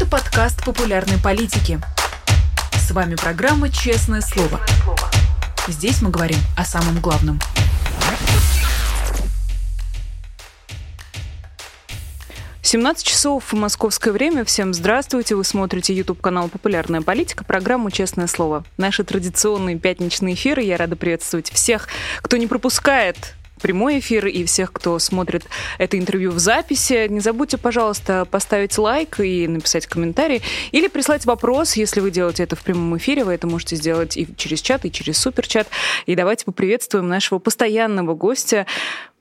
Это подкаст популярной политики. С вами программа «Честное слово». Здесь мы говорим о самом главном. Семнадцать часов в московское время. Всем здравствуйте. Вы смотрите YouTube канал «Популярная политика», программу «Честное слово». Наши традиционные пятничные эфиры. Я рада приветствовать всех, кто не пропускает прямой эфир и всех, кто смотрит это интервью в записи. Не забудьте, пожалуйста, поставить лайк и написать комментарий или прислать вопрос, если вы делаете это в прямом эфире. Вы это можете сделать и через чат, и через суперчат. И давайте поприветствуем нашего постоянного гостя,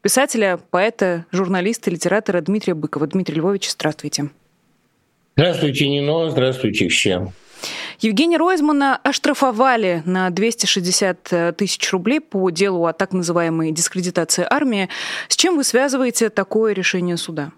писателя, поэта, журналиста, литератора Дмитрия Быкова. Дмитрий Львович, здравствуйте. Здравствуйте, Нино, здравствуйте всем. Евгения Ройзмана оштрафовали на 260 э, тысяч рублей по делу о так называемой дискредитации армии. С чем вы связываете такое решение суда?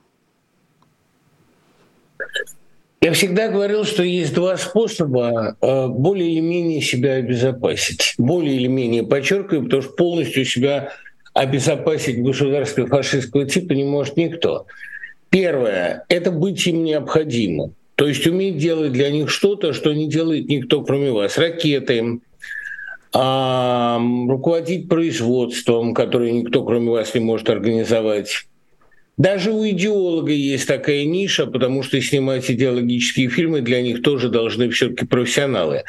Я всегда говорил, что есть два способа э, более или менее себя обезопасить. Более или менее подчеркиваю, потому что полностью себя обезопасить государство фашистского типа не может никто. Первое – это быть им необходимым. То есть уметь делать для них что-то, что не делает никто, кроме вас. Ракеты, а, руководить производством, которое никто, кроме вас, не может организовать. Даже у идеолога есть такая ниша, потому что снимать идеологические фильмы для них тоже должны все-таки профессионалы.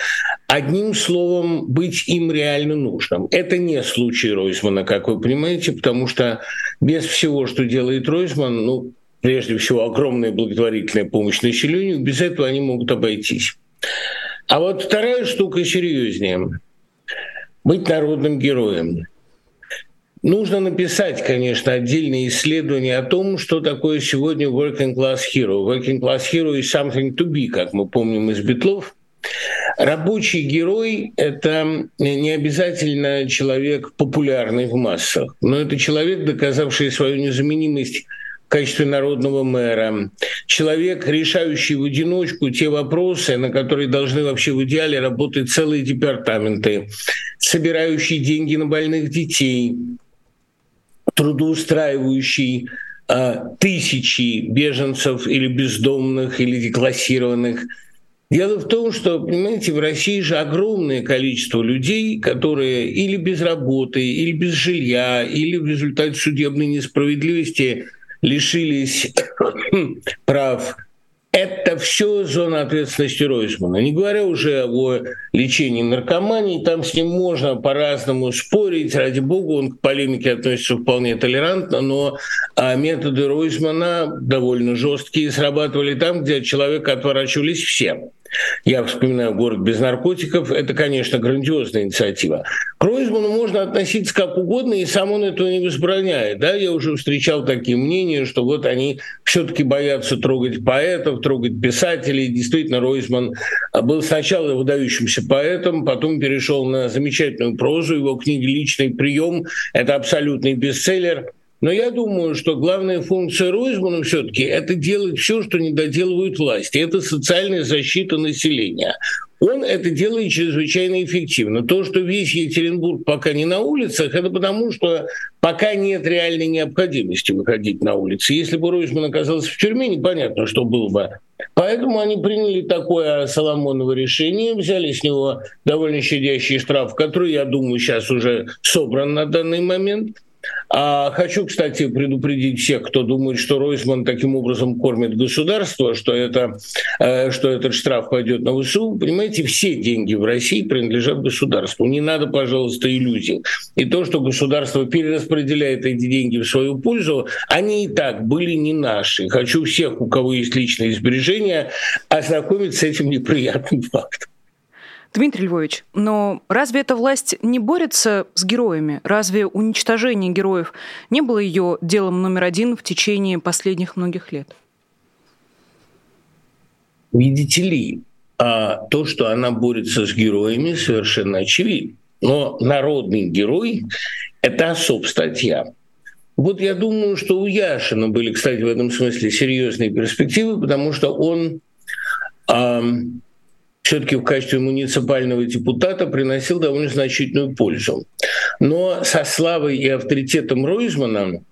Одним словом, быть им реально нужным. Это не случай Ройзмана, как вы понимаете, потому что без всего, что делает Ройзман, ну, прежде всего, огромная благотворительная помощь населению, без этого они могут обойтись. А вот вторая штука серьезнее. Быть народным героем. Нужно написать, конечно, отдельные исследования о том, что такое сегодня working class hero. Working class hero is something to be, как мы помним из Битлов. Рабочий герой – это не обязательно человек популярный в массах, но это человек, доказавший свою незаменимость качестве народного мэра, человек, решающий в одиночку те вопросы, на которые должны вообще в идеале работать целые департаменты, собирающий деньги на больных детей, трудоустраивающий э, тысячи беженцев или бездомных, или деклассированных. Дело в том, что, понимаете, в России же огромное количество людей, которые или без работы, или без жилья, или в результате судебной несправедливости – лишились прав. Это все зона ответственности Ройзмана. Не говоря уже о лечении наркомании, там с ним можно по-разному спорить. Ради бога, он к полемике относится вполне толерантно, но а, методы Ройзмана довольно жесткие срабатывали там, где от человека отворачивались все. Я вспоминаю «Город без наркотиков». Это, конечно, грандиозная инициатива. К Ройзману можно относиться как угодно, и сам он этого не возбраняет. Да? Я уже встречал такие мнения, что вот они все таки боятся трогать поэтов, трогать писателей. Действительно, Ройзман был сначала выдающимся поэтом, потом перешел на замечательную прозу. Его книги «Личный прием» — это абсолютный бестселлер. Но я думаю, что главная функция Ройзмана все-таки это делать все, что не доделывают власти. Это социальная защита населения. Он это делает чрезвычайно эффективно. То, что весь Екатеринбург пока не на улицах, это потому, что пока нет реальной необходимости выходить на улицы. Если бы Ройзман оказался в тюрьме, непонятно, что было бы. Поэтому они приняли такое Соломоново решение, взяли с него довольно щадящий штраф, который, я думаю, сейчас уже собран на данный момент – а хочу, кстати, предупредить всех, кто думает, что Ройсман таким образом кормит государство, что, это, э, что этот штраф пойдет на ВСУ. Понимаете, все деньги в России принадлежат государству. Не надо, пожалуйста, иллюзий. И то, что государство перераспределяет эти деньги в свою пользу, они и так были не наши. Хочу всех, у кого есть личные сбережения, ознакомить с этим неприятным фактом. Дмитрий Львович, но разве эта власть не борется с героями? Разве уничтожение героев не было ее делом номер один в течение последних многих лет? Видите ли, а то, что она борется с героями, совершенно очевидно. Но народный герой – это особ статья. Вот я думаю, что у Яшина были, кстати, в этом смысле серьезные перспективы, потому что он эм, все-таки в качестве муниципального депутата приносил довольно значительную пользу. Но со славой и авторитетом Ройзмана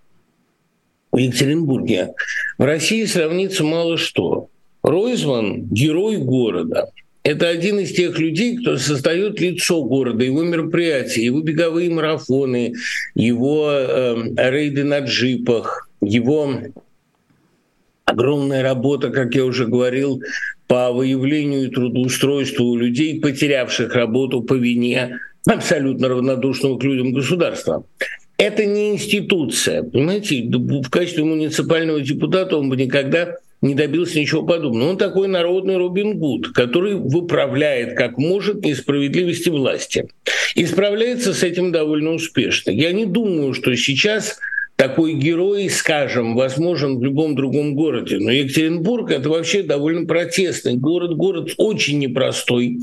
в Екатеринбурге в России сравнится мало что. Ройзман – герой города. Это один из тех людей, кто создает лицо города, его мероприятия, его беговые марафоны, его э, рейды на джипах, его огромная работа, как я уже говорил, по выявлению и трудоустройству людей, потерявших работу по вине абсолютно равнодушного к людям государства. Это не институция. Понимаете, в качестве муниципального депутата он бы никогда не добился ничего подобного. Он такой народный Робин Гуд, который выправляет как может несправедливости власти. И справляется с этим довольно успешно. Я не думаю, что сейчас такой герой, скажем, возможен в любом другом городе. Но Екатеринбург – это вообще довольно протестный город, город очень непростой,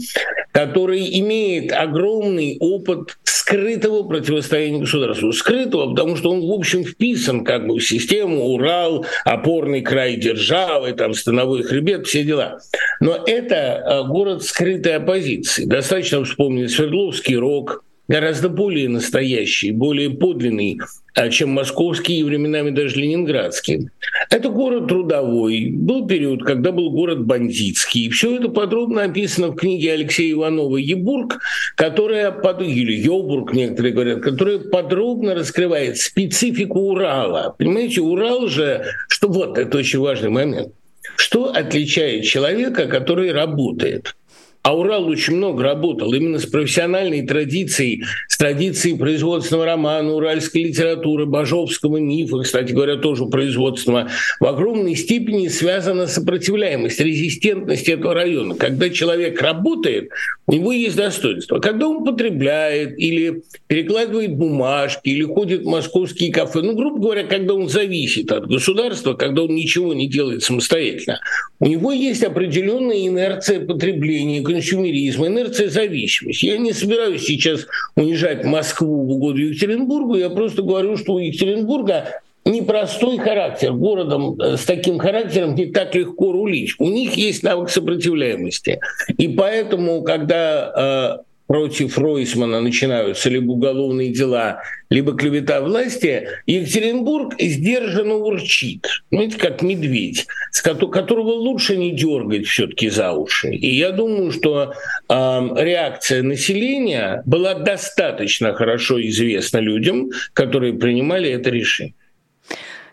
который имеет огромный опыт скрытого противостояния государству. Скрытого, потому что он, в общем, вписан как бы в систему Урал, опорный край державы, там, становой хребет, все дела. Но это э, город скрытой оппозиции. Достаточно вспомнить Свердловский рок, гораздо более настоящий, более подлинный, а, чем московский и временами даже ленинградский. Это город трудовой. Был период, когда был город бандитский. Все это подробно описано в книге Алексея Иванова «Ебург», которая, под... или «Йобург» некоторые говорят, которая подробно раскрывает специфику Урала. Понимаете, Урал же, что вот, это очень важный момент, что отличает человека, который работает – а Урал очень много работал именно с профессиональной традицией, с традицией производственного романа, уральской литературы, бажовского мифа, кстати говоря, тоже производственного, в огромной степени связана сопротивляемость, резистентность этого района. Когда человек работает, у него есть достоинство. Когда он потребляет или перекладывает бумажки, или ходит в московские кафе, ну, грубо говоря, когда он зависит от государства, когда он ничего не делает самостоятельно, у него есть определенная инерция потребления, консюмеризм, инерция зависимости. Я не собираюсь сейчас унижать Москву в угоду Екатеринбургу, я просто говорю, что у Екатеринбурга непростой характер. Городом э, с таким характером не так легко рулить. У них есть навык сопротивляемости. И поэтому, когда э, против Ройсмана начинаются либо уголовные дела, либо клевета власти, Екатеринбург сдержанно урчит. Знаете, как медведь, с которого лучше не дергать все-таки за уши. И я думаю, что э, реакция населения была достаточно хорошо известна людям, которые принимали это решение.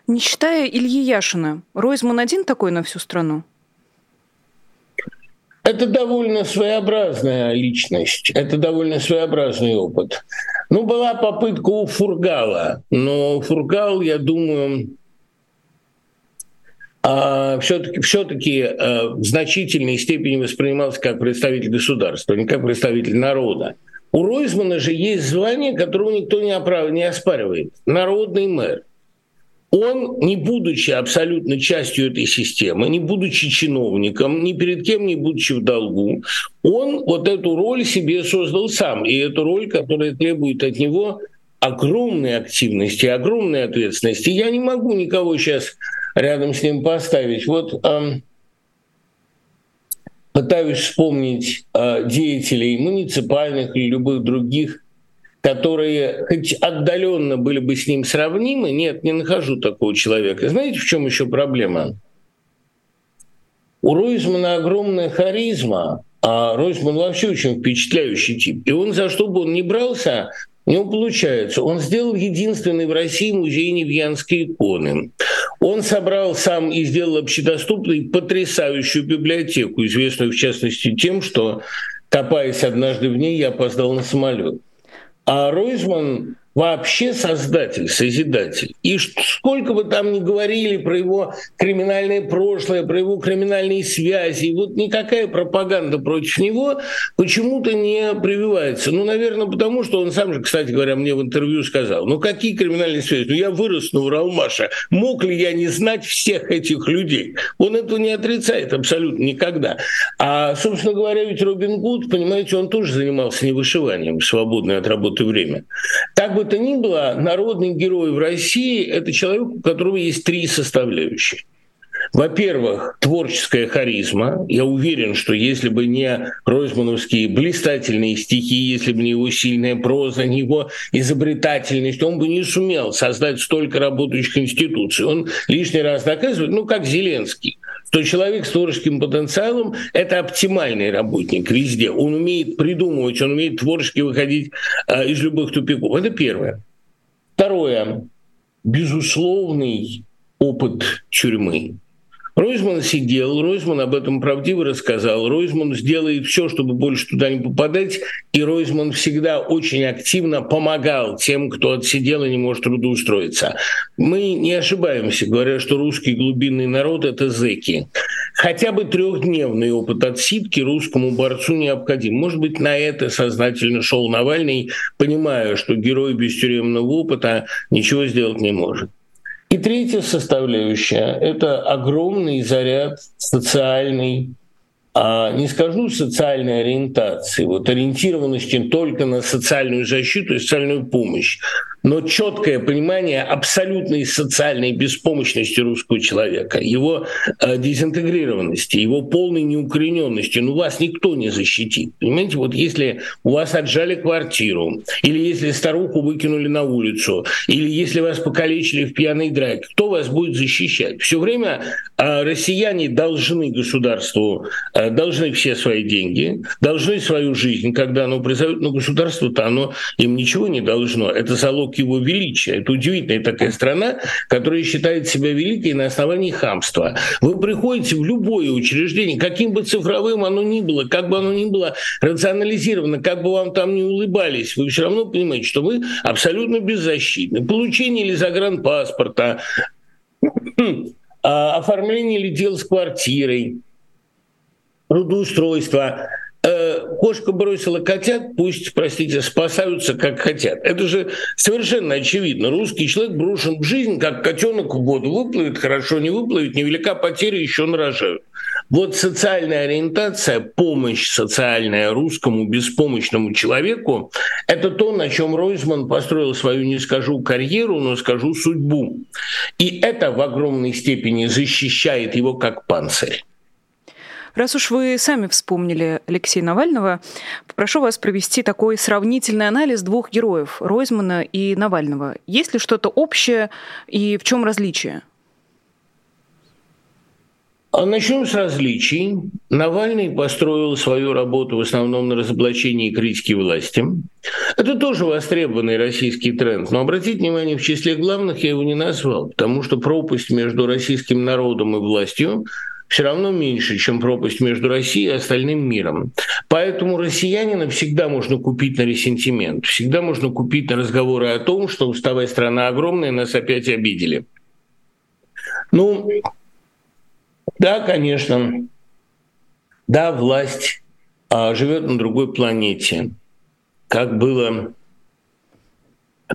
Не считая Ильи Яшина, Ройзман один такой на всю страну? Это довольно своеобразная личность, это довольно своеобразный опыт. Ну, была попытка у Фургала, но Фургал, я думаю, а, все-таки, все-таки а, в значительной степени воспринимался как представитель государства, не как представитель народа. У Ройзмана же есть звание, которого никто не, оправ... не оспаривает – народный мэр он, не будучи абсолютно частью этой системы, не будучи чиновником, ни перед кем не будучи в долгу, он вот эту роль себе создал сам. И эту роль, которая требует от него огромной активности, огромной ответственности. Я не могу никого сейчас рядом с ним поставить. Вот эм, пытаюсь вспомнить э, деятелей муниципальных или любых других которые хоть отдаленно были бы с ним сравнимы, нет, не нахожу такого человека. Знаете, в чем еще проблема? У Ройзмана огромная харизма, а Ройзман вообще очень впечатляющий тип. И он за что бы он ни брался, у него получается. Он сделал единственный в России музей Невьянской иконы. Он собрал сам и сделал общедоступной потрясающую библиотеку, известную в частности тем, что, копаясь однажды в ней, я опоздал на самолет. А Ройзман вообще создатель, созидатель. И сколько бы там ни говорили про его криминальное прошлое, про его криминальные связи, вот никакая пропаганда против него почему-то не прививается. Ну, наверное, потому что он сам же, кстати говоря, мне в интервью сказал, ну какие криминальные связи? Ну я вырос на Уралмаше. Мог ли я не знать всех этих людей? Он этого не отрицает абсолютно никогда. А, собственно говоря, ведь Робин Гуд, понимаете, он тоже занимался невышиванием в свободное от работы время. Так бы то ни было, народный герой в России – это человек, у которого есть три составляющие. Во-первых, творческая харизма. Я уверен, что если бы не Ройзмановские блистательные стихи, если бы не его сильная проза, не его изобретательность, он бы не сумел создать столько работающих институций. Он лишний раз доказывает, ну, как Зеленский что человек с творческим потенциалом – это оптимальный работник везде. Он умеет придумывать, он умеет творчески выходить э, из любых тупиков. Это первое. Второе. Безусловный опыт тюрьмы. Ройзман сидел, Ройзман об этом правдиво рассказал. Ройзман сделает все, чтобы больше туда не попадать, и Ройзман всегда очень активно помогал тем, кто отсидел и не может трудоустроиться. Мы не ошибаемся, говоря, что русский глубинный народ – это зэки. Хотя бы трехдневный опыт отсидки русскому борцу необходим. Может быть, на это сознательно шел Навальный, понимая, что герой без тюремного опыта ничего сделать не может. И третья составляющая – это огромный заряд социальный, а не скажу социальной ориентации, вот ориентированности только на социальную защиту и социальную помощь, но четкое понимание абсолютной социальной беспомощности русского человека, его э, дезинтегрированности, его полной неукорененности. Ну, вас никто не защитит. Понимаете, вот если у вас отжали квартиру, или если старуху выкинули на улицу, или если вас покалечили в пьяной драке, кто вас будет защищать? Все время э, россияне должны государству, э, должны все свои деньги, должны свою жизнь, когда оно призовет, но государство-то оно им ничего не должно. Это залог его величия. Это удивительная такая страна, которая считает себя великой на основании хамства. Вы приходите в любое учреждение, каким бы цифровым оно ни было, как бы оно ни было рационализировано, как бы вам там не улыбались, вы все равно понимаете, что вы абсолютно беззащитны. Получение или загранпаспорта, а, оформление или дел с квартирой, трудоустройство – кошка бросила котят, пусть, простите, спасаются как хотят. Это же совершенно очевидно. Русский человек брошен в жизнь, как котенок в воду. Выплывет хорошо, не выплывет, невелика потеря, еще нарожают. Вот социальная ориентация, помощь социальная русскому беспомощному человеку – это то, на чем Ройзман построил свою, не скажу карьеру, но скажу судьбу. И это в огромной степени защищает его как панцирь. Раз уж вы сами вспомнили Алексея Навального, попрошу вас провести такой сравнительный анализ двух героев – Ройзмана и Навального. Есть ли что-то общее и в чем различие? А начнем с различий. Навальный построил свою работу в основном на разоблачении критики власти. Это тоже востребованный российский тренд. Но обратите внимание, в числе главных я его не назвал, потому что пропасть между российским народом и властью все равно меньше, чем пропасть между Россией и остальным миром. Поэтому россиянина всегда можно купить на ресентимент, всегда можно купить на разговоры о том, что уставая страна огромная, нас опять обидели. Ну, да, конечно, да, власть а, живет на другой планете, как было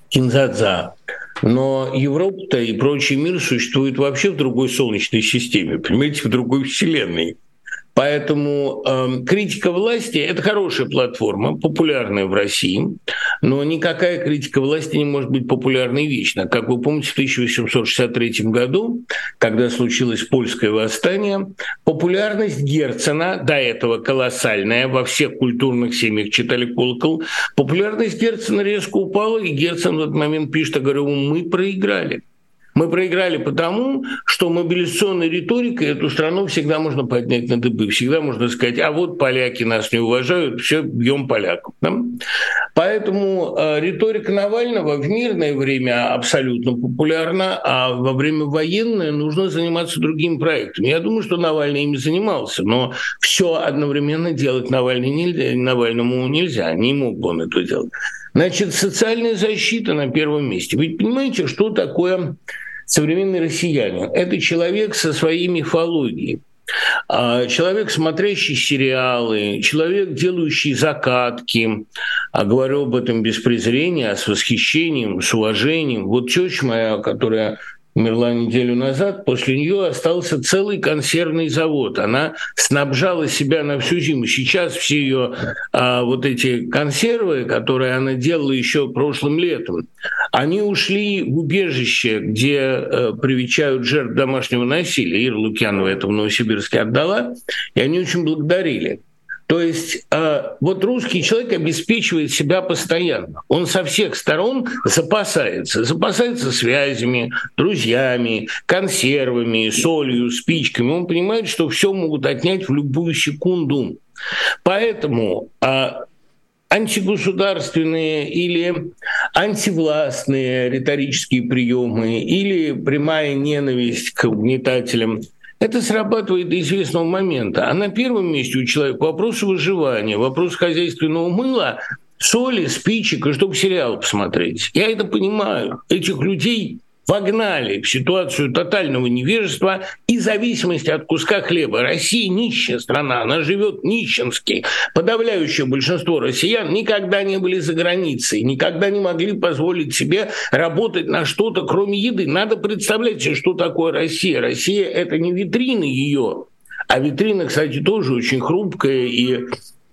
Кинзадза. Но Европа-то и прочий мир существует вообще в другой солнечной системе, понимаете, в другой вселенной. Поэтому э, критика власти – это хорошая платформа, популярная в России, но никакая критика власти не может быть популярной вечно. Как вы помните, в 1863 году, когда случилось польское восстание, популярность Герцена, до этого колоссальная, во всех культурных семьях читали колокол, популярность Герцена резко упала, и Герцен в этот момент пишет, говорю, мы проиграли. Мы проиграли потому, что мобилизационной риторикой эту страну всегда можно поднять на дыбы. Всегда можно сказать, а вот поляки нас не уважают, все, бьем поляков. Да? Поэтому э, риторика Навального в мирное время абсолютно популярна, а во время военное нужно заниматься другим проектом. Я думаю, что Навальный ими занимался, но все одновременно делать Навальный нельзя, Навальному нельзя, не мог бы он это делать. Значит, социальная защита на первом месте. Ведь понимаете, что такое современный россиянин? Это человек со своей мифологией. А, человек, смотрящий сериалы, человек, делающий закатки, а говорю об этом без презрения, а с восхищением, с уважением. Вот теща моя, которая умерла неделю назад, после нее остался целый консервный завод. Она снабжала себя на всю зиму. Сейчас все ее а, вот эти консервы, которые она делала еще прошлым летом, они ушли в убежище, где э, привечают жертв домашнего насилия. Ира Лукьянова это в Новосибирске отдала, и они очень благодарили. То есть э, вот русский человек обеспечивает себя постоянно. Он со всех сторон запасается. Запасается связями, друзьями, консервами, солью, спичками. Он понимает, что все могут отнять в любую секунду. Поэтому э, антигосударственные или антивластные риторические приемы или прямая ненависть к угнетателям – это срабатывает до известного момента. А на первом месте у человека вопрос выживания, вопрос хозяйственного мыла, соли, спичек, и чтобы сериал посмотреть. Я это понимаю. Этих людей вогнали в ситуацию тотального невежества и зависимости от куска хлеба. Россия нищая страна, она живет нищенски. Подавляющее большинство россиян никогда не были за границей, никогда не могли позволить себе работать на что-то, кроме еды. Надо представлять себе, что такое Россия. Россия – это не витрины ее, а витрина, кстати, тоже очень хрупкая, и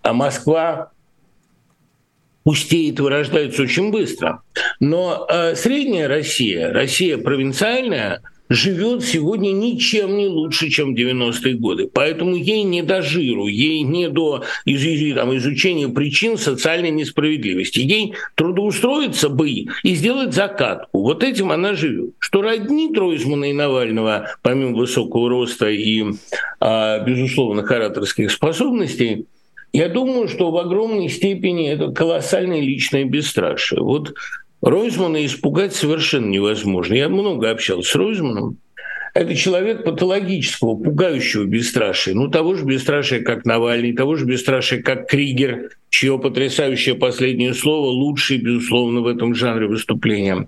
а Москва пустеет вырождается очень быстро. Но э, средняя Россия, Россия провинциальная, живет сегодня ничем не лучше, чем 90-е годы. Поэтому ей не до жиру, ей не до из, там, изучения причин социальной несправедливости. Ей трудоустроиться бы и сделать закатку. Вот этим она живет. Что родни Тройзмана и Навального, помимо высокого роста и, а, безусловно, ораторских способностей, я думаю, что в огромной степени это колоссальное личное бесстрашие. Вот Ройзмана испугать совершенно невозможно. Я много общался с Ройзманом. Это человек патологического, пугающего бесстрашия. Ну, того же бесстрашия, как Навальный, того же бесстрашия, как Кригер, чье потрясающее последнее слово лучшее, безусловно, в этом жанре выступления.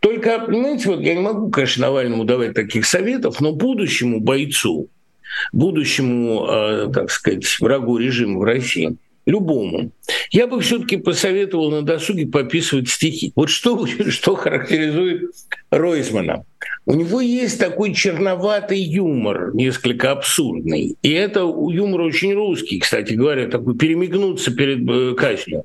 Только, понимаете, вот я не могу, конечно, Навальному давать таких советов, но будущему бойцу, будущему, э, так сказать, врагу режима в России, любому, я бы все-таки посоветовал на досуге пописывать стихи. Вот что, что характеризует Ройзмана. У него есть такой черноватый юмор, несколько абсурдный. И это юмор очень русский, кстати говоря, такой перемигнуться перед э, казнью.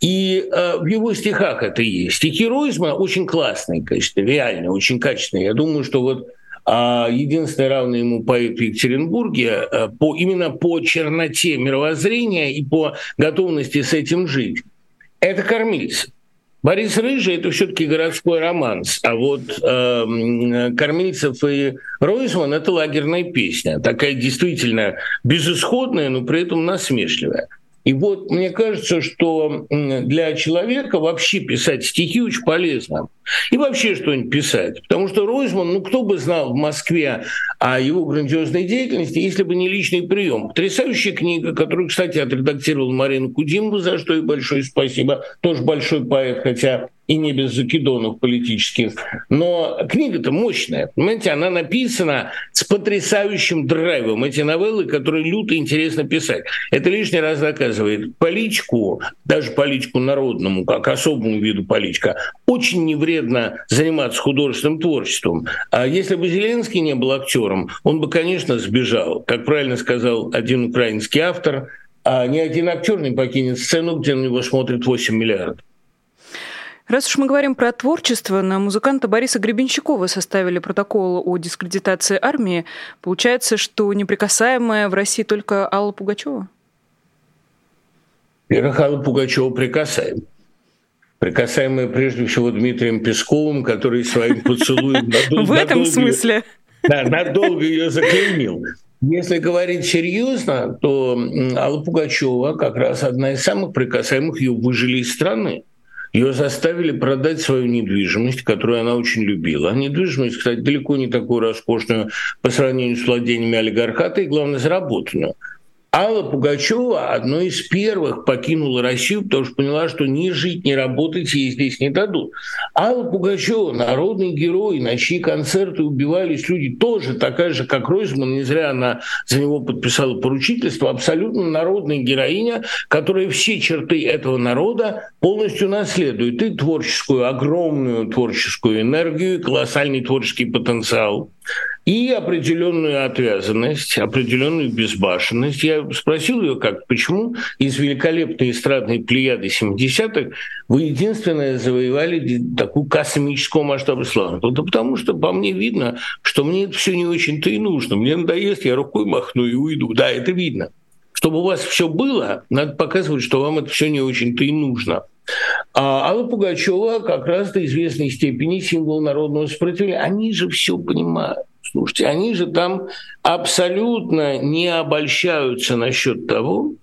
И э, в его стихах это есть. Стихи Ройзмана очень классные, конечно, реально, очень качественные. Я думаю, что вот а единственный равный ему поэт в Екатеринбурге э, по, именно по черноте мировоззрения и по готовности с этим жить. Это кормильцы. Борис Рыжий – это все-таки городской романс, а вот э, Кормильцев и Ройзман – это лагерная песня, такая действительно безысходная, но при этом насмешливая. И вот мне кажется, что для человека вообще писать стихи очень полезно. И вообще что-нибудь писать. Потому что Ройзман, ну кто бы знал в Москве о его грандиозной деятельности, если бы не личный прием. Потрясающая книга, которую, кстати, отредактировал Марина Кудимова, за что ей большое спасибо. Тоже большой поэт, хотя и не без закидонов политических. Но книга-то мощная. Понимаете, она написана с потрясающим драйвом. Эти новеллы, которые люто интересно писать. Это лишний раз доказывает политику, даже политику народному, как особому виду политика, очень невредно заниматься художественным творчеством. А если бы Зеленский не был актером, он бы, конечно, сбежал. Как правильно сказал один украинский автор, а ни один актер не покинет сцену, где на него смотрит 8 миллиардов. Раз уж мы говорим про творчество, на музыканта Бориса Гребенщикова составили протокол о дискредитации армии. Получается, что неприкасаемая в России только Алла Пугачева? Во-первых, Алла Пугачева прикасаем. Прикасаемая прежде всего Дмитрием Песковым, который своим поцелуем... В этом смысле? Да, надолго ее заклеймил. Если говорить серьезно, то Алла Пугачева как раз одна из самых прикасаемых ее выжили из страны. Ее заставили продать свою недвижимость, которую она очень любила. Недвижимость, кстати, далеко не такую роскошную по сравнению с владениями олигархата и, главное, заработанную. Алла Пугачева одной из первых покинула Россию, потому что поняла, что ни жить, ни работать ей здесь не дадут. Алла Пугачева, народный герой, на чьи концерты убивались люди, тоже такая же, как Ройзман, не зря она за него подписала поручительство, абсолютно народная героиня, которая все черты этого народа полностью наследует. И творческую, огромную творческую энергию, и колоссальный творческий потенциал и определенную отвязанность, определенную безбашенность. Я спросил ее, как, почему из великолепной эстрадной плеяды 70-х вы единственное завоевали такую космическую масштаба славу? Да потому что по мне видно, что мне это все не очень-то и нужно. Мне надоест, я рукой махну и уйду. Да, это видно. Чтобы у вас все было, надо показывать, что вам это все не очень-то и нужно. А Алла Пугачева как раз до известной степени символ народного сопротивления. Они же все понимают. Слушайте, они же там абсолютно не обольщаются насчет того,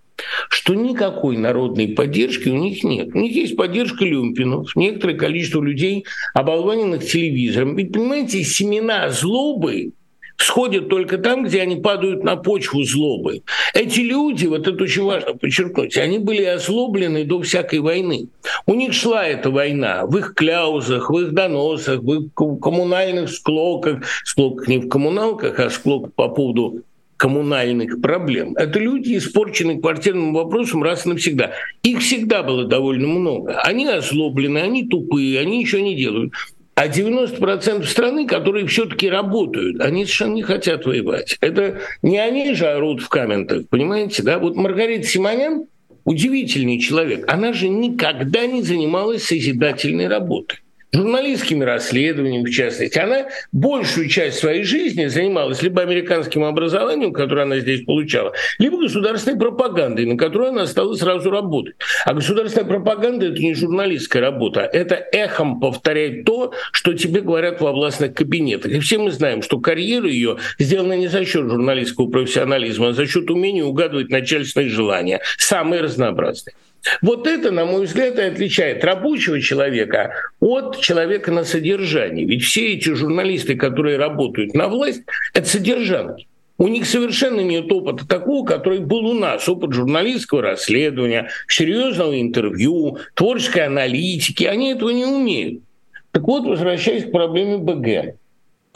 что никакой народной поддержки у них нет. У них есть поддержка люмпинов, некоторое количество людей, оболваненных телевизором. Ведь, понимаете, семена злобы всходят только там, где они падают на почву злобы. Эти люди, вот это очень важно подчеркнуть, они были озлоблены до всякой войны. У них шла эта война в их кляузах, в их доносах, в их коммунальных склоках, склоках не в коммуналках, а склок по поводу коммунальных проблем. Это люди, испорченные квартирным вопросом раз и навсегда. Их всегда было довольно много. Они озлоблены, они тупые, они ничего не делают. А 90% страны, которые все-таки работают, они совершенно не хотят воевать. Это не они же орут в комментах, понимаете, да? Вот Маргарита Симонян удивительный человек. Она же никогда не занималась созидательной работой журналистскими расследованиями, в частности. Она большую часть своей жизни занималась либо американским образованием, которое она здесь получала, либо государственной пропагандой, на которую она стала сразу работать. А государственная пропаганда – это не журналистская работа, это эхом повторять то, что тебе говорят во властных кабинетах. И все мы знаем, что карьера ее сделана не за счет журналистского профессионализма, а за счет умения угадывать начальственные желания, самые разнообразные. Вот это, на мой взгляд, и отличает рабочего человека от человека на содержании. Ведь все эти журналисты, которые работают на власть, это содержанки. У них совершенно нет опыта такого, который был у нас. Опыт журналистского расследования, серьезного интервью, творческой аналитики. Они этого не умеют. Так вот, возвращаясь к проблеме БГ.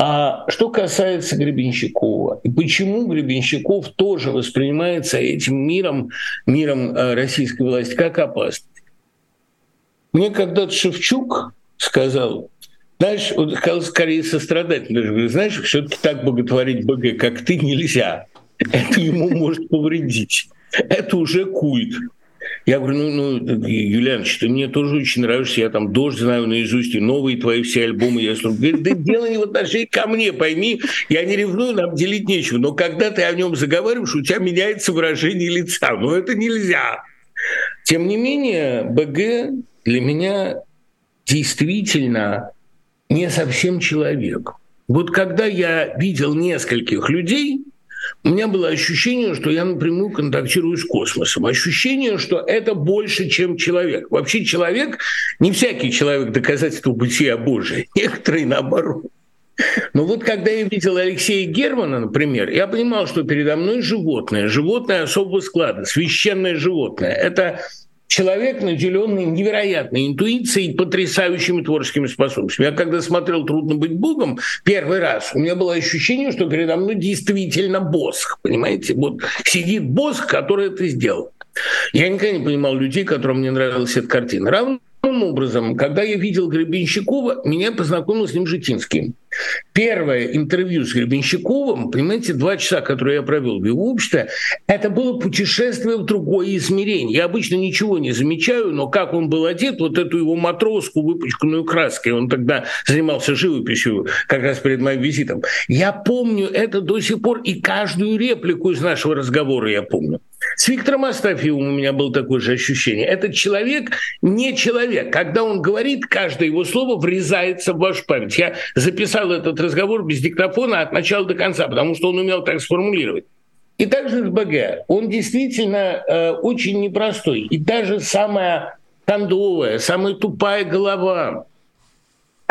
А что касается Гребенщикова, и почему Гребенщиков тоже воспринимается этим миром, миром э, российской власти, как опасность? Мне когда-то Шевчук сказал, знаешь, он сказал скорее сострадательно, говорю, знаешь, все-таки так боготворить БГ, как ты, нельзя. Это ему может повредить. Это уже культ. Я говорю, ну, ну Юлианович, ты мне тоже очень нравишься, я там «Дождь» знаю наизусть, и новые твои все альбомы я слушаю. Говорит, да дело не в отношении ко мне, пойми, я не ревную, нам делить нечего, но когда ты о нем заговариваешь, у тебя меняется выражение лица, но это нельзя. Тем не менее, БГ для меня действительно не совсем человек. Вот когда я видел нескольких людей, у меня было ощущение, что я напрямую контактирую с космосом. Ощущение, что это больше, чем человек. Вообще человек, не всякий человек доказательство бытия Божия, некоторые наоборот. Но вот когда я видел Алексея Германа, например, я понимал, что передо мной животное, животное особого склада, священное животное. Это человек, наделенный невероятной интуицией и потрясающими творческими способностями. Я когда смотрел «Трудно быть Богом» первый раз, у меня было ощущение, что передо мной действительно босх, понимаете? Вот сидит босх, который это сделал. Я никогда не понимал людей, которым не нравилась эта картина. Равно образом, когда я видел Гребенщикова, меня познакомил с ним Житинским. Первое интервью с Гребенщиковым, понимаете, два часа, которые я провел в его обществе, это было путешествие в другое измерение. Я обычно ничего не замечаю, но как он был одет, вот эту его матроску, выпачканную краской, он тогда занимался живописью как раз перед моим визитом. Я помню это до сих пор, и каждую реплику из нашего разговора я помню. С Виктором Астафьевым у меня было такое же ощущение. Этот человек не человек. Когда он говорит, каждое его слово врезается в вашу память. Я записал этот разговор без диктофона от начала до конца, потому что он умел так сформулировать. И также с БГ. Он действительно э, очень непростой. И даже самая кондовая, самая тупая голова,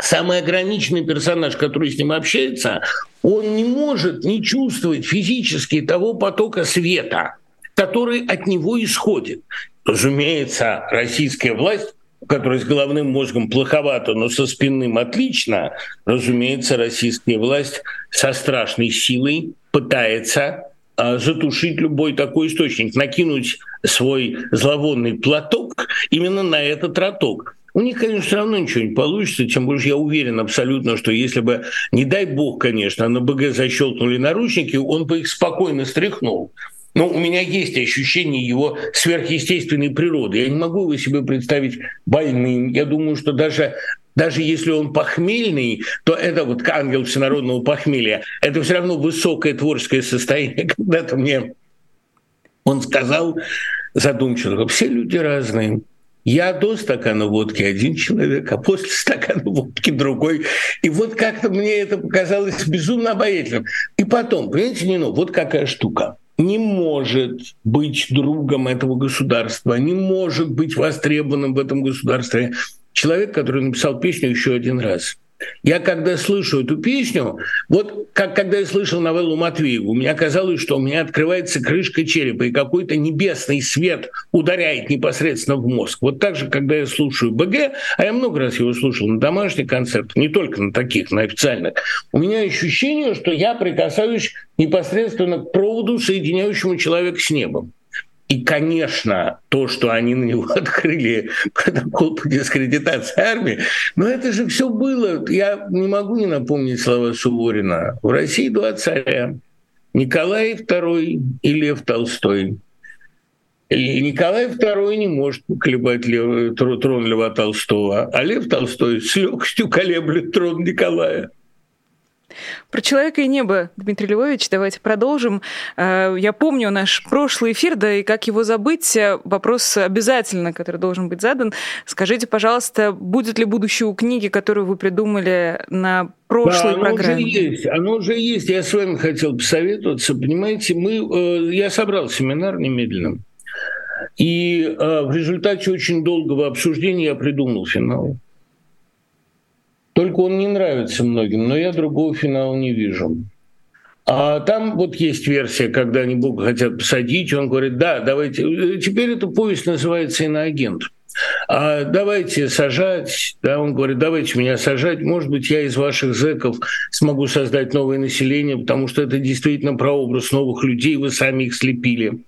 самый ограниченный персонаж, который с ним общается, он не может не чувствовать физически того потока света – который от него исходит. Разумеется, российская власть у которой с головным мозгом плоховато, но со спинным отлично, разумеется, российская власть со страшной силой пытается а, затушить любой такой источник, накинуть свой зловонный платок именно на этот роток. У них, конечно, все равно ничего не получится, тем больше я уверен абсолютно, что если бы, не дай бог, конечно, на БГ защелкнули наручники, он бы их спокойно стряхнул. Но у меня есть ощущение его сверхъестественной природы. Я не могу его себе представить больным. Я думаю, что даже даже если он похмельный, то это вот ангел всенародного похмелья, это все равно высокое творческое состояние. Когда-то мне Он сказал задумчиво, все люди разные. Я до стакана водки один человек, а после стакана водки другой. И вот как-то мне это показалось безумно обаятельным. И потом, понимаете, Нино, вот какая штука не может быть другом этого государства, не может быть востребованным в этом государстве человек, который написал песню еще один раз. Я когда слышу эту песню, вот как когда я слышал новеллу Матвеева, у меня казалось, что у меня открывается крышка черепа, и какой-то небесный свет ударяет непосредственно в мозг. Вот так же, когда я слушаю БГ, а я много раз его слушал на домашних концертах, не только на таких, на официальных, у меня ощущение, что я прикасаюсь непосредственно к проводу, соединяющему человека с небом. И, конечно, то, что они на него открыли протокол по дискредитации армии, но это же все было. Я не могу не напомнить слова Суворина. В России два царя. Николай II и Лев Толстой. И Николай II не может поколебать Лев, трон Льва Толстого, а Лев Толстой с легкостью колеблет трон Николая. Про человека и небо, Дмитрий Львович, давайте продолжим. Э, я помню наш прошлый эфир, да и как его забыть, э, вопрос обязательно, который должен быть задан. Скажите, пожалуйста, будет ли будущее у книги, которую вы придумали на прошлой да, программе? Оно уже есть, оно уже есть. Я с вами хотел посоветоваться. Понимаете, мы, э, я собрал семинар немедленно. И в результате очень долгого обсуждения я придумал финал. Только он не нравится многим, но я другого финала не вижу. А там вот есть версия, когда они Бога хотят посадить, он говорит, да, давайте. Теперь эта повесть называется «Иноагент». А давайте сажать, да, он говорит, давайте меня сажать, может быть, я из ваших зэков смогу создать новое население, потому что это действительно прообраз новых людей, вы сами их слепили.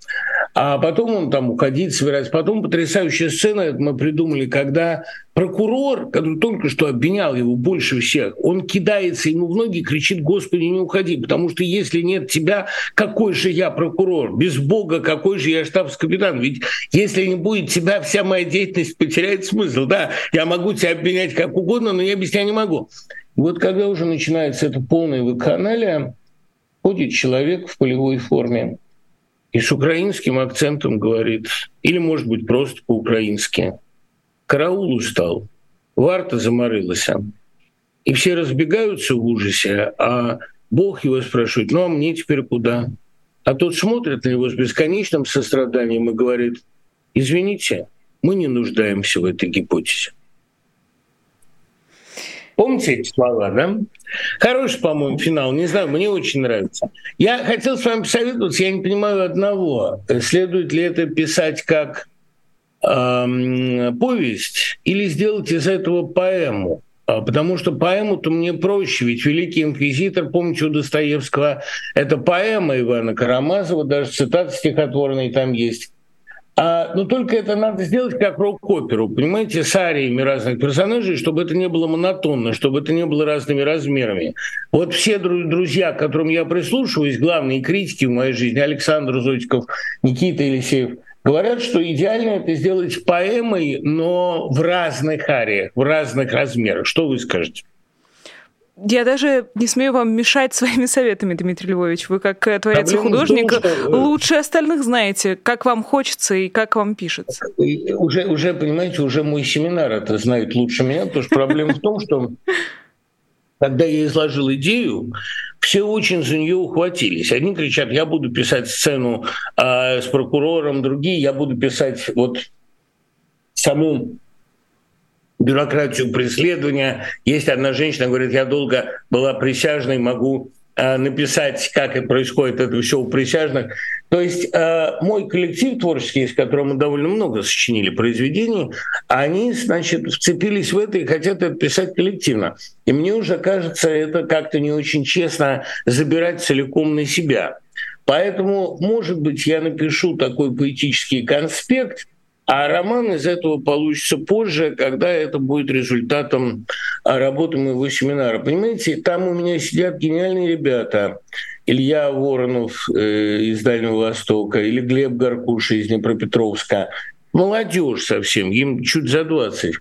А потом он там уходить собирается. Потом потрясающая сцена, это мы придумали, когда прокурор, который только что обвинял его больше всех, он кидается ему в ноги, кричит, Господи, не уходи, потому что если нет тебя, какой же я прокурор? Без Бога, какой же я штабс-капитан? Ведь если не будет тебя, вся моя деятельность потеряет смысл. Да, я могу тебя обвинять как угодно, но я без тебя не могу. И вот когда уже начинается это полное вакханалия, ходит человек в полевой форме, и с украинским акцентом говорит, или, может быть, просто по-украински. Караул устал, варта заморылась. И все разбегаются в ужасе, а Бог его спрашивает, ну а мне теперь куда? А тот смотрит на него с бесконечным состраданием и говорит, извините, мы не нуждаемся в этой гипотезе. Помните эти слова, да? Хороший, по-моему, финал. Не знаю, мне очень нравится. Я хотел с вами посоветоваться, я не понимаю одного. Следует ли это писать как э, повесть или сделать из этого поэму? А, потому что поэму-то мне проще, ведь «Великий инквизитор», помните, у Достоевского, это поэма Ивана Карамазова, даже цитаты стихотворные там есть. А, но только это надо сделать как рок-оперу, понимаете, с ариями разных персонажей, чтобы это не было монотонно, чтобы это не было разными размерами. Вот все друзья, к которым я прислушиваюсь, главные критики в моей жизни, Александр Зотиков, Никита Елисеев, говорят, что идеально это сделать поэмой, но в разных ариях, в разных размерах. Что вы скажете? Я даже не смею вам мешать своими советами, Дмитрий Львович. Вы как э, творец и художник том, что... лучше остальных знаете, как вам хочется и как вам пишется. Уже, уже, понимаете, уже мой семинар это знает лучше меня, потому что проблема в том, что когда я изложил идею, все очень за нее ухватились. Одни кричат, я буду писать сцену а, с прокурором, другие, я буду писать вот саму бюрократию преследования. Есть одна женщина, говорит, я долго была присяжной, могу э, написать, как это происходит это все у присяжных. То есть э, мой коллектив творческий, с которым мы довольно много сочинили произведений, они, значит, вцепились в это и хотят это писать коллективно. И мне уже кажется, это как-то не очень честно забирать целиком на себя. Поэтому, может быть, я напишу такой поэтический конспект, а роман из этого получится позже, когда это будет результатом а, работы моего семинара. Понимаете, там у меня сидят гениальные ребята. Илья Воронов э, из Дальнего Востока или Глеб Гаркуша из Днепропетровска. Молодежь совсем, им чуть за 20.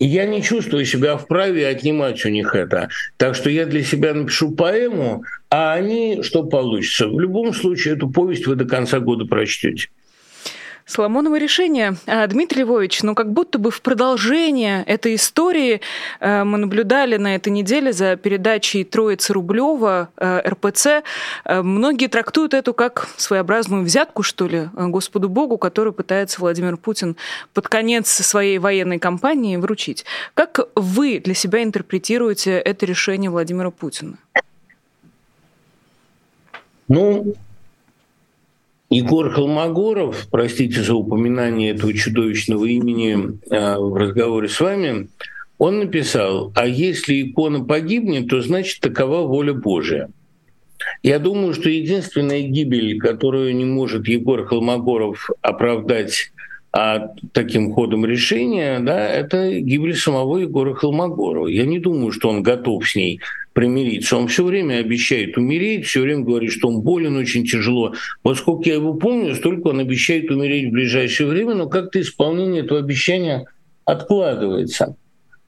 И я не чувствую себя вправе отнимать у них это. Так что я для себя напишу поэму, а они что получится. В любом случае, эту повесть вы до конца года прочтете. Соломоново решение. А, Дмитрий Львович, ну как будто бы в продолжение этой истории э, мы наблюдали на этой неделе за передачей Троицы Рублева э, РПЦ. Э, многие трактуют эту как своеобразную взятку, что ли, Господу Богу, которую пытается Владимир Путин под конец своей военной кампании вручить. Как вы для себя интерпретируете это решение Владимира Путина? Ну, Егор Холмогоров, простите за упоминание этого чудовищного имени э, в разговоре с вами, он написал, а если икона погибнет, то значит такова воля Божия. Я думаю, что единственная гибель, которую не может Егор Холмогоров оправдать а таким ходом решения, да, это гибель самого Егора Холмогорова. Я не думаю, что он готов с ней примириться. Он все время обещает умереть, все время говорит, что он болен очень тяжело. Вот сколько я его помню, столько он обещает умереть в ближайшее время, но как-то исполнение этого обещания откладывается.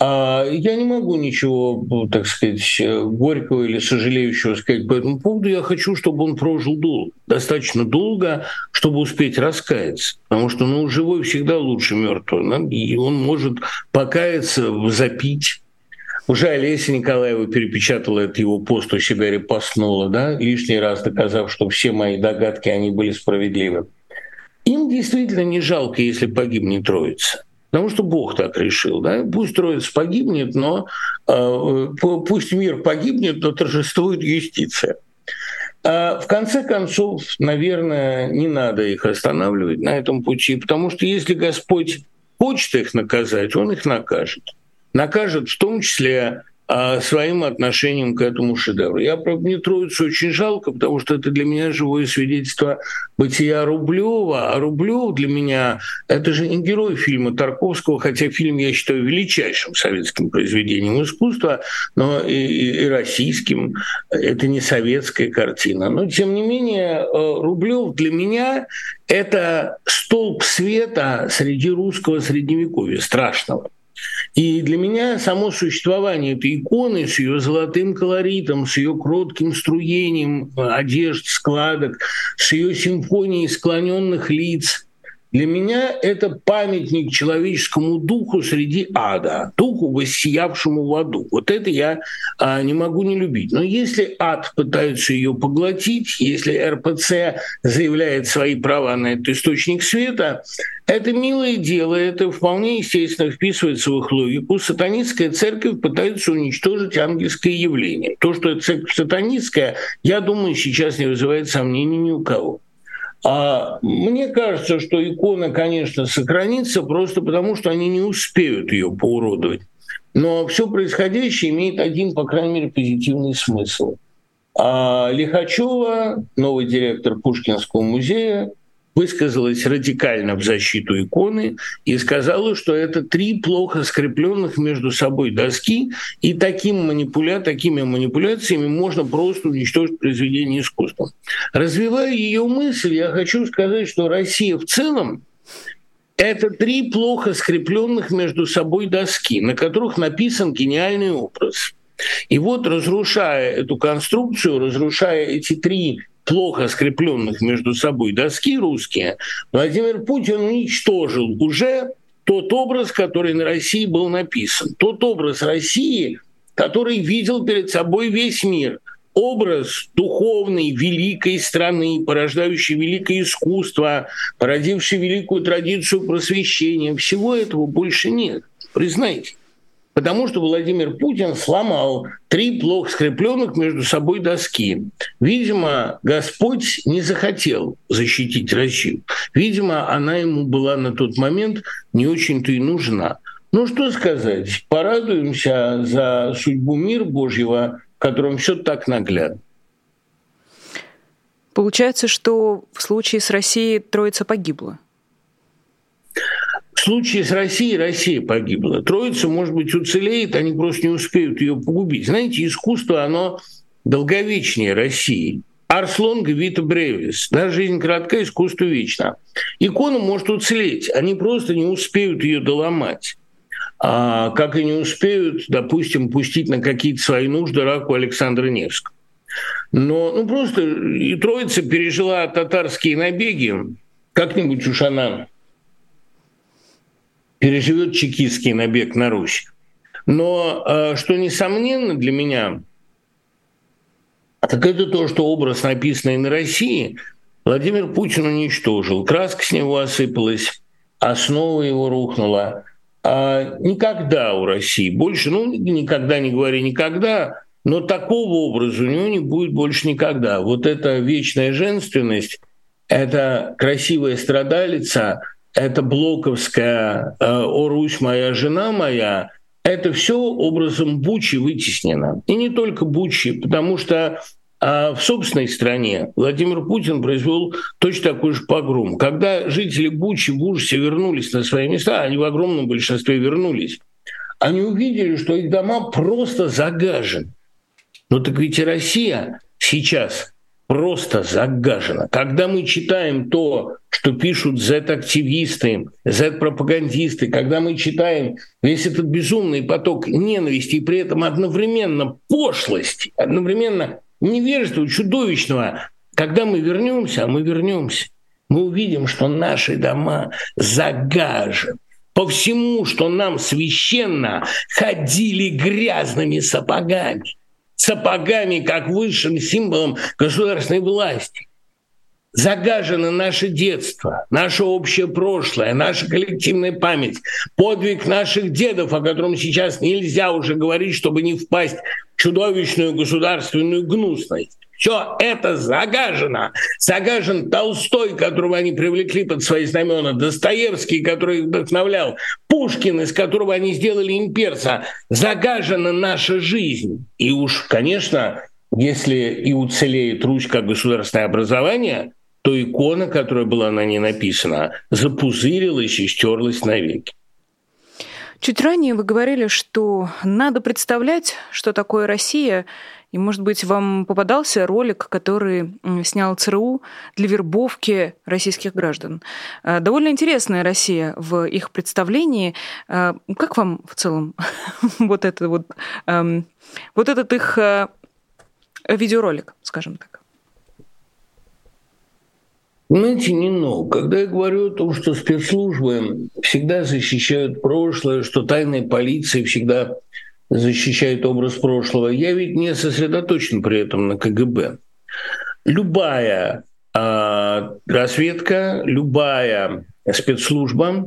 А я не могу ничего, так сказать, горького или сожалеющего сказать по этому поводу. Я хочу, чтобы он прожил дол- достаточно долго, чтобы успеть раскаяться. Потому что ну, живой всегда лучше мертвого. Да? И он может покаяться, запить уже Олеся Николаева перепечатала этот его пост у себя, репостнула, да, лишний раз доказав, что все мои догадки, они были справедливы. Им действительно не жалко, если погибнет Троица. Потому что Бог так решил. Да? Пусть Троица погибнет, но э, пусть мир погибнет, но торжествует юстиция. А в конце концов, наверное, не надо их останавливать на этом пути, потому что если Господь хочет их наказать, Он их накажет накажет в том числе а, своим отношением к этому шедевру. Я, правда, мне Троицу очень жалко, потому что это для меня живое свидетельство бытия Рублева. А Рублев для меня — это же не герой фильма Тарковского, хотя фильм я считаю величайшим советским произведением искусства, но и, и, и российским. Это не советская картина. Но, тем не менее, э, Рублев для меня — это столб света среди русского средневековья, страшного. И для меня само существование этой иконы с ее золотым колоритом, с ее кротким струением одежд, складок, с ее симфонией склоненных лиц – для меня это памятник человеческому духу среди ада, духу, воссиявшему в аду. Вот это я а, не могу не любить. Но если ад пытается ее поглотить, если РПЦ заявляет свои права на этот источник света, это милое дело, это вполне естественно вписывается в их логику. Сатанистская церковь пытается уничтожить ангельское явление. То, что это церковь сатанистская, я думаю, сейчас не вызывает сомнений ни у кого. А мне кажется, что икона, конечно, сохранится просто потому, что они не успеют ее поуродовать. Но все происходящее имеет один, по крайней мере, позитивный смысл. А Лихачева, новый директор Пушкинского музея, высказалась радикально в защиту иконы и сказала, что это три плохо скрепленных между собой доски, и таким манипуля... такими манипуляциями можно просто уничтожить произведение искусства. Развивая ее мысль, я хочу сказать, что Россия в целом это три плохо скрепленных между собой доски, на которых написан гениальный образ. И вот, разрушая эту конструкцию, разрушая эти три плохо скрепленных между собой доски русские, Владимир Путин уничтожил уже тот образ, который на России был написан. Тот образ России, который видел перед собой весь мир. Образ духовной, великой страны, порождающей великое искусство, породивший великую традицию просвещения. Всего этого больше нет. Признайте. Потому что Владимир Путин сломал три плохо скрепленных между собой доски. Видимо, Господь не захотел защитить Россию. Видимо, она ему была на тот момент не очень-то и нужна. Ну что сказать, порадуемся за судьбу мира Божьего, в котором все так наглядно. Получается, что в случае с Россией Троица погибла. В случае с Россией Россия погибла. Троица, может быть, уцелеет, они просто не успеют ее погубить. Знаете, искусство, оно долговечнее России. Арслонга Вита Бревис. Да, жизнь кратка, искусство вечно. Икона может уцелеть, они просто не успеют ее доломать. а как и не успеют, допустим, пустить на какие-то свои нужды раку Александра Невского. Но ну, просто и Троица пережила татарские набеги, как-нибудь уж она переживет чекистский набег на Русь. Но э, что несомненно для меня, так это то, что образ, написанный на России, Владимир Путин уничтожил. Краска с него осыпалась, основа его рухнула. А никогда у России больше, ну никогда не говори никогда, но такого образа у него не будет больше никогда. Вот эта вечная женственность, это красивая страдалица, это блоковская э, «О, Русь моя, жена моя», это все образом Бучи вытеснено. И не только Бучи, потому что а в собственной стране Владимир Путин произвел точно такой же погром. Когда жители Бучи в ужасе вернулись на свои места, они в огромном большинстве вернулись, они увидели, что их дома просто загажены. Но так ведь и Россия сейчас просто загажена. Когда мы читаем то, что пишут Z-активисты, Z-пропагандисты, когда мы читаем весь этот безумный поток ненависти и при этом одновременно пошлости, одновременно невежества чудовищного, когда мы вернемся, а мы вернемся, мы увидим, что наши дома загажены. По всему, что нам священно, ходили грязными сапогами сапогами как высшим символом государственной власти. Загажено наше детство, наше общее прошлое, наша коллективная память, подвиг наших дедов, о котором сейчас нельзя уже говорить, чтобы не впасть в чудовищную государственную гнусность. Все это загажено. Загажен Толстой, которого они привлекли под свои знамена, Достоевский, который их вдохновлял, Пушкин, из которого они сделали имперца. Загажена наша жизнь. И уж, конечно, если и уцелеет Русь как государственное образование, то икона, которая была на ней написана, запузырилась и стерлась навеки. Чуть ранее вы говорили, что надо представлять, что такое Россия, и, может быть, вам попадался ролик, который снял ЦРУ для вербовки российских граждан. Э, довольно интересная Россия в их представлении. Э, как вам в целом вот это вот, эм, вот этот их э, видеоролик, скажем так? Знаете, не но. Когда я говорю о том, что спецслужбы всегда защищают прошлое, что тайная полиция всегда защищает образ прошлого, я ведь не сосредоточен при этом на КГБ. Любая э, разведка, любая спецслужба,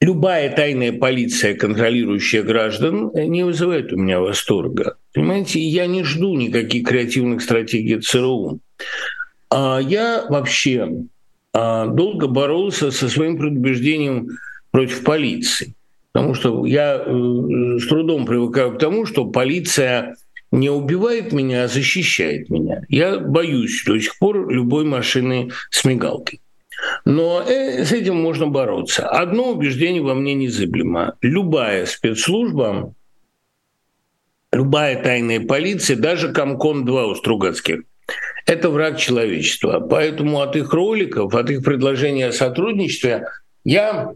любая тайная полиция, контролирующая граждан, не вызывает у меня восторга. Понимаете, я не жду никаких креативных стратегий ЦРУ. А я вообще а, долго боролся со своим предубеждением против полиции. Потому что я э, с трудом привыкаю к тому, что полиция не убивает меня, а защищает меня. Я боюсь до сих пор любой машины с мигалкой. Но э, с этим можно бороться. Одно убеждение во мне незыблемо. Любая спецслужба, любая тайная полиция, даже Комкон-2 у Стругацких, это враг человечества. Поэтому от их роликов, от их предложения о сотрудничестве я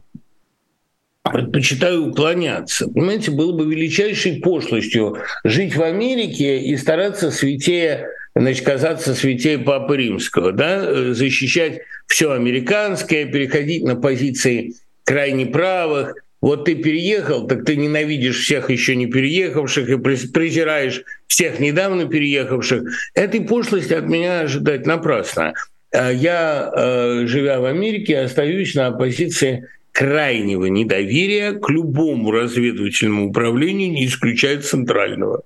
предпочитаю уклоняться. Понимаете, было бы величайшей пошлостью жить в Америке и стараться святее значит, казаться святее Папы Римского, да, защищать все американское, переходить на позиции крайне правых. Вот ты переехал, так ты ненавидишь всех еще не переехавших и презираешь всех недавно переехавших. Этой пошлости от меня ожидать напрасно. А я, э, живя в Америке, остаюсь на позиции крайнего недоверия к любому разведывательному управлению, не исключая центрального.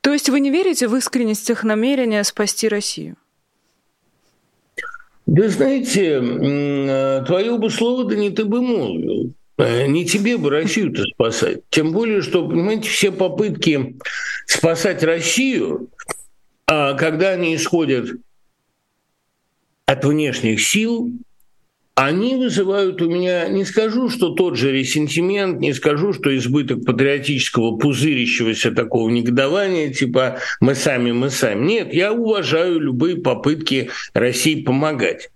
То есть вы не верите в искренность их намерения спасти Россию? Да знаете, э, твое бы слово, да не ты бы молвил. Э, не тебе бы Россию-то спасать. Тем более, что, понимаете, все попытки спасать Россию, а когда они исходят от внешних сил, они вызывают у меня, не скажу, что тот же ресентимент, не скажу, что избыток патриотического пузырящегося такого негодования, типа «мы сами, мы сами». Нет, я уважаю любые попытки России помогать.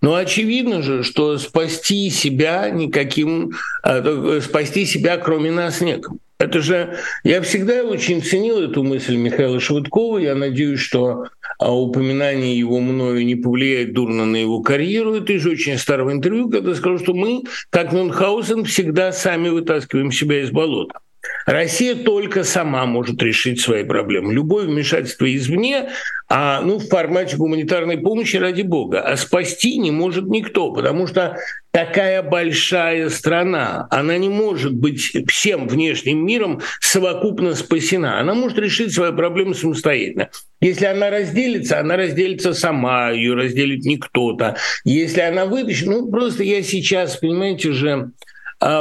Но очевидно же, что спасти себя никаким, э, спасти себя кроме нас некому. Это же, я всегда очень ценил эту мысль Михаила Швыдкова. Я надеюсь, что а, упоминание его мною не повлияет дурно на его карьеру. Это из очень старого интервью, когда сказал, что мы, как Мюнхгаузен, всегда сами вытаскиваем себя из болота. Россия только сама может решить свои проблемы. Любое вмешательство извне, а, ну, в формате гуманитарной помощи, ради бога, а спасти не может никто, потому что такая большая страна, она не может быть всем внешним миром совокупно спасена. Она может решить свои проблемы самостоятельно. Если она разделится, она разделится сама, ее разделит не кто-то. Если она вытащит, ну просто я сейчас, понимаете же,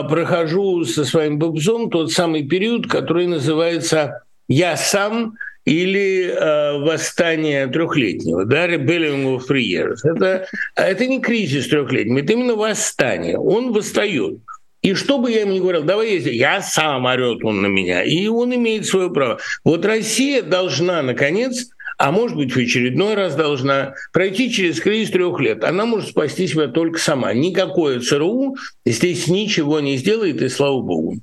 прохожу со своим бобзом тот самый период, который называется «Я сам» или э, восстание трехлетнего, да, Rebellion of Three Years. Это, это не кризис трехлетний, это именно восстание. Он восстает. И что бы я ему ни говорил, давай я, я сам орет он на меня, и он имеет свое право. Вот Россия должна, наконец, а может быть, в очередной раз должна пройти через кризис трех лет. Она может спасти себя только сама. Никакое ЦРУ здесь ничего не сделает, и слава богу.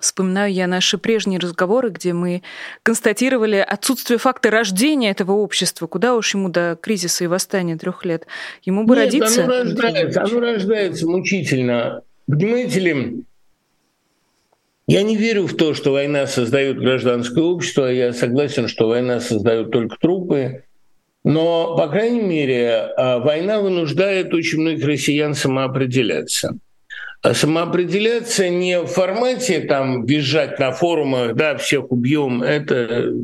Вспоминаю я наши прежние разговоры, где мы констатировали отсутствие факта рождения этого общества. Куда уж ему до кризиса и восстания трех лет? Ему бы Нет, родиться. Оно рождается, оно рождается мучительно. Понимаете ли, я не верю в то, что война создает гражданское общество. Я согласен, что война создает только трупы. Но, по крайней мере, а, война вынуждает очень многих россиян самоопределяться. А самоопределяться не в формате там бежать на форумах, да, всех убьем, это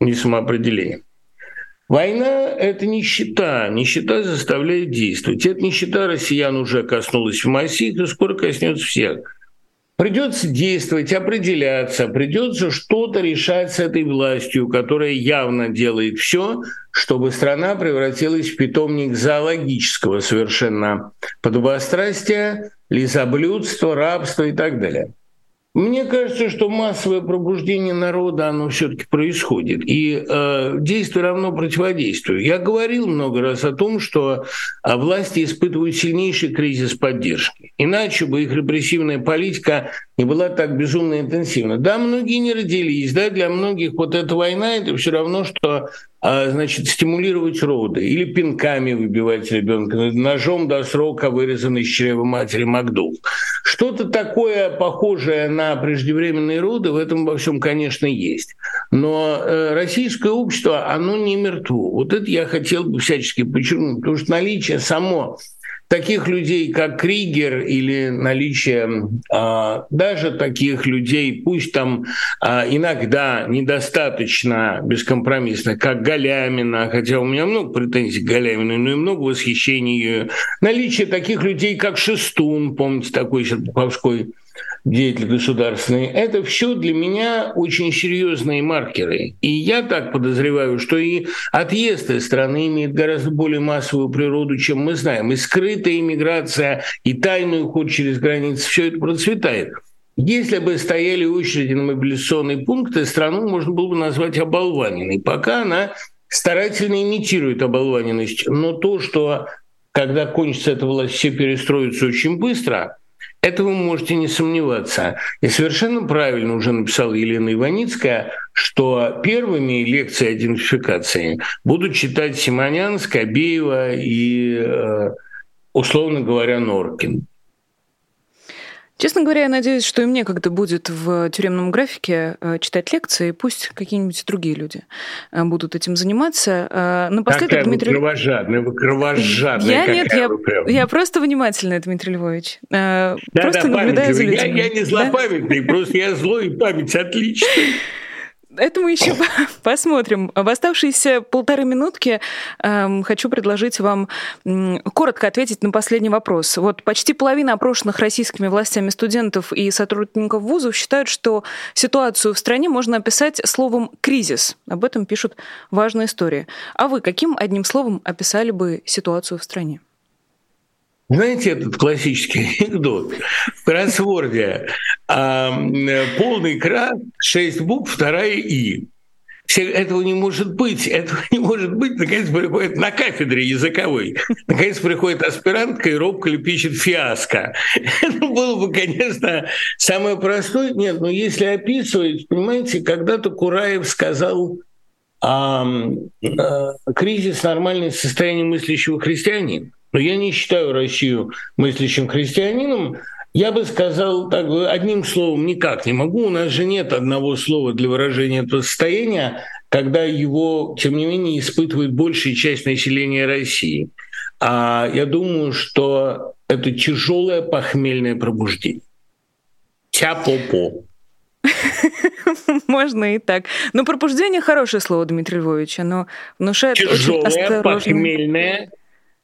не самоопределение. Война – это нищета. Нищета заставляет действовать. Эта нищета россиян уже коснулась в массе, и скоро коснется всех. Придется действовать, определяться, придется что-то решать с этой властью, которая явно делает все, чтобы страна превратилась в питомник зоологического совершенно подобострастия, лизоблюдства, рабства и так далее. Мне кажется, что массовое пробуждение народа, оно все-таки происходит. И э, действие равно противодействию. Я говорил много раз о том, что э, власти испытывают сильнейший кризис поддержки. Иначе бы их репрессивная политика не была так безумно интенсивна. Да, многие не родились, да, для многих вот эта война это все равно, что а, значит, стимулировать роды или пинками выбивать ребенка, ножом до срока вырезанный из чрева матери Макдув. Что-то такое похожее на преждевременные роды в этом во всем, конечно, есть. Но э, российское общество, оно не мертво. Вот это я хотел бы всячески подчеркнуть, потому что наличие само таких людей, как Кригер, или наличие а, даже таких людей, пусть там а, иногда недостаточно бескомпромиссно, как Галямина, хотя у меня много претензий к Галямину, но и много восхищения Наличие таких людей, как Шестун, помните, такой Серпуховской деятель государственный, это все для меня очень серьезные маркеры. И я так подозреваю, что и отъезд из страны имеет гораздо более массовую природу, чем мы знаем. И скрытая иммиграция, и тайный уход через границы, все это процветает. Если бы стояли очереди на мобилизационные пункты, страну можно было бы назвать оболваненной. Пока она старательно имитирует оболваненность. Но то, что когда кончится эта власть, все перестроятся очень быстро – этого вы можете не сомневаться. И совершенно правильно уже написала Елена Иваницкая, что первыми лекции идентификации будут читать Симонян, Скобеева и, э, условно говоря, Норкин. Честно говоря, я надеюсь, что и мне когда будет в тюремном графике э, читать лекции, пусть какие-нибудь другие люди э, будут этим заниматься. Э, напоследок, какая Дмитрий... вы кровожадная, вы кровожадная. Я нет, я, я просто внимательная, Дмитрий Львович. Да, просто да, наблюдаю за людьми. Я, я не злопамятный, да? просто я злой, и память отличная. Это мы еще посмотрим. В оставшиеся полторы минутки э, хочу предложить вам э, коротко ответить на последний вопрос. Вот почти половина опрошенных российскими властями студентов и сотрудников вузов считают, что ситуацию в стране можно описать словом «кризис». Об этом пишут важные истории. А вы каким одним словом описали бы ситуацию в стране? Знаете этот классический анекдот? В кроссворде а, полный кран, шесть букв, вторая «и». все, этого не может быть, этого не может быть. Наконец приходит на кафедре языковой. Наконец приходит аспирантка и робко пишет фиаско. Это было бы, конечно, самое простое. Нет, но если описывать, понимаете, когда-то Кураев сказал а, а, кризис нормальное состояние мыслящего христианина. Но я не считаю Россию мыслящим христианином, я бы сказал так, одним словом никак не могу. У нас же нет одного слова для выражения этого состояния, когда его, тем не менее, испытывает большая часть населения России. А я думаю, что это тяжелое похмельное пробуждение. Тя-по-по. Можно и так. Но пробуждение хорошее слово, Дмитрий Львович. Оно внушает Тяжелое, похмельное,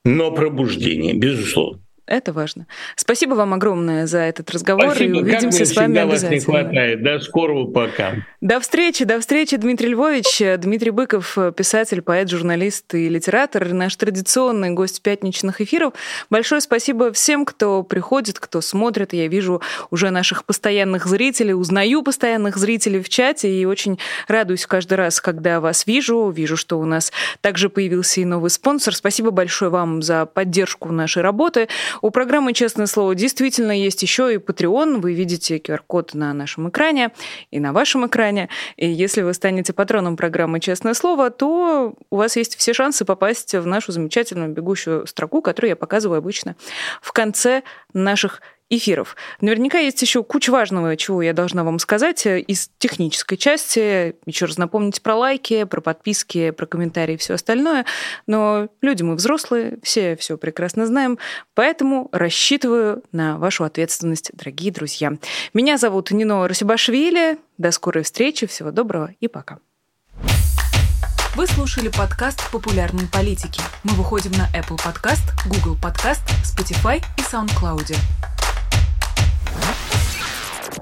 но пробуждение, безусловно. Это важно. Спасибо вам огромное за этот разговор. Спасибо. И увидимся как с вами вас обязательно. не хватает. До скорого пока. До встречи, до встречи, Дмитрий Львович. Дмитрий Быков, писатель, поэт, журналист и литератор, наш традиционный гость пятничных эфиров. Большое спасибо всем, кто приходит, кто смотрит. Я вижу уже наших постоянных зрителей, узнаю постоянных зрителей в чате и очень радуюсь каждый раз, когда вас вижу. Вижу, что у нас также появился и новый спонсор. Спасибо большое вам за поддержку нашей работы. У программы «Честное слово» действительно есть еще и Patreon. Вы видите QR-код на нашем экране и на вашем экране. И если вы станете патроном программы «Честное слово», то у вас есть все шансы попасть в нашу замечательную бегущую строку, которую я показываю обычно в конце наших эфиров. Наверняка есть еще куча важного, чего я должна вам сказать э, из технической части. Еще раз напомнить про лайки, про подписки, про комментарии и все остальное. Но люди мы взрослые, все все прекрасно знаем, поэтому рассчитываю на вашу ответственность, дорогие друзья. Меня зовут Нино Расибашвили. До скорой встречи, всего доброго и пока. Вы слушали подкаст «Популярные политики». Мы выходим на Apple Podcast, Google Podcast, Spotify и SoundCloud.